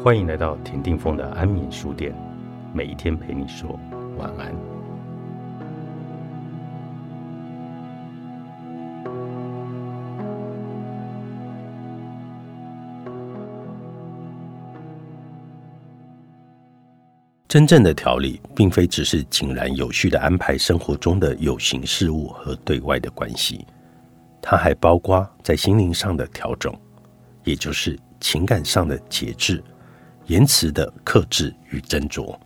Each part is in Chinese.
欢迎来到田定峰的安眠书店，每一天陪你说晚安。真正的调理，并非只是井然有序的安排生活中的有形事物和对外的关系，它还包括在心灵上的调整，也就是情感上的节制。言辞的克制与斟酌，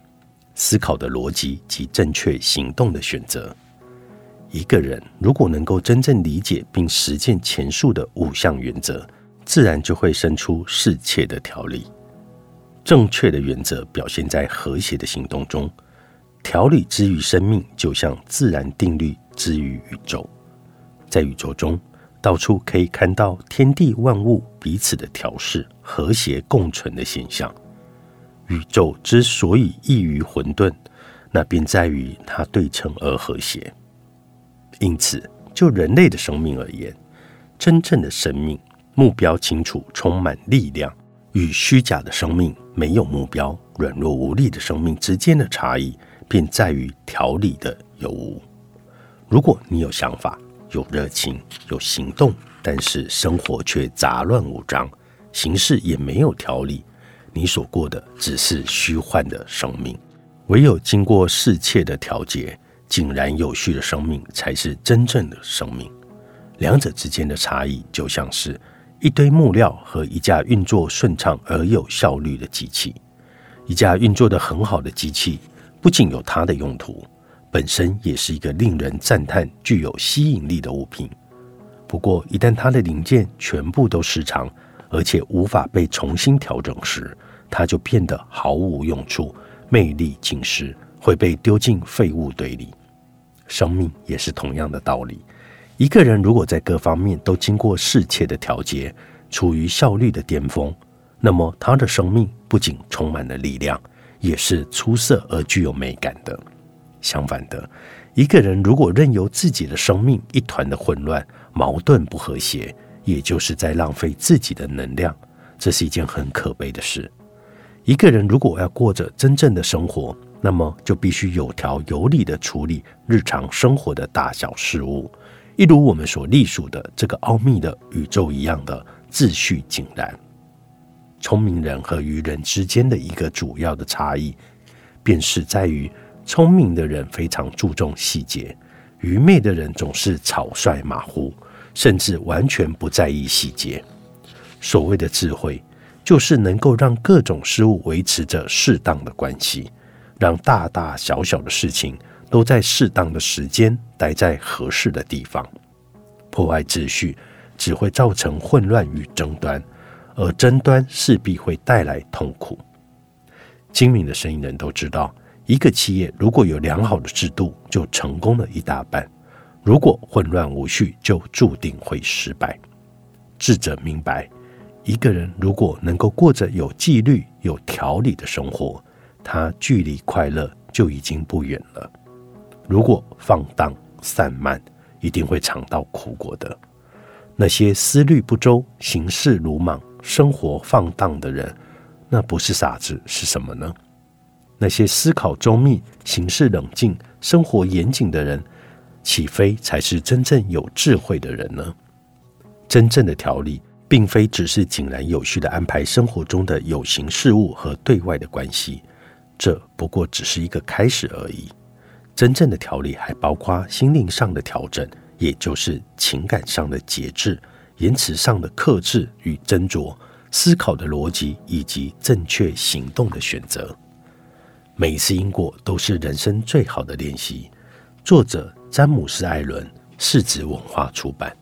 思考的逻辑及正确行动的选择。一个人如果能够真正理解并实践前述的五项原则，自然就会生出适切的条理。正确的原则表现在和谐的行动中。条理之于生命，就像自然定律之于宇宙。在宇宙中，到处可以看到天地万物彼此的调试、和谐共存的现象。宇宙之所以异于混沌，那便在于它对称而和谐。因此，就人类的生命而言，真正的生命目标清楚、充满力量，与虚假的生命没有目标、软弱无力的生命之间的差异，便在于条理的有无。如果你有想法、有热情、有行动，但是生活却杂乱无章，行事也没有条理。你所过的只是虚幻的生命，唯有经过适切的调节，井然有序的生命才是真正的生命。两者之间的差异，就像是一堆木料和一架运作顺畅而有效率的机器。一架运作的很好的机器，不仅有它的用途，本身也是一个令人赞叹、具有吸引力的物品。不过，一旦它的零件全部都失常，而且无法被重新调整时，它就变得毫无用处，魅力尽失，会被丢进废物堆里。生命也是同样的道理。一个人如果在各方面都经过适切的调节，处于效率的巅峰，那么他的生命不仅充满了力量，也是出色而具有美感的。相反的，一个人如果任由自己的生命一团的混乱、矛盾不和谐，也就是在浪费自己的能量，这是一件很可悲的事。一个人如果要过着真正的生活，那么就必须有条有理的处理日常生活的大小事物，一如我们所隶属的这个奥秘的宇宙一样的秩序井然。聪明人和愚人之间的一个主要的差异，便是在于聪明的人非常注重细节，愚昧的人总是草率马虎，甚至完全不在意细节。所谓的智慧。就是能够让各种事物维持着适当的关系，让大大小小的事情都在适当的时间待在合适的地方。破坏秩序只会造成混乱与争端，而争端势必会带来痛苦。精明的生意人都知道，一个企业如果有良好的制度，就成功了一大半；如果混乱无序，就注定会失败。智者明白。一个人如果能够过着有纪律、有条理的生活，他距离快乐就已经不远了。如果放荡散漫，一定会尝到苦果的。那些思虑不周、行事鲁莽、生活放荡的人，那不是傻子是什么呢？那些思考周密、行事冷静、生活严谨的人，岂非才是真正有智慧的人呢？真正的条理。并非只是井然有序的安排生活中的有形事物和对外的关系，这不过只是一个开始而已。真正的调理还包括心灵上的调整，也就是情感上的节制、言辞上的克制与斟酌、思考的逻辑以及正确行动的选择。每一次因果都是人生最好的练习。作者：詹姆斯·艾伦，世子文化出版。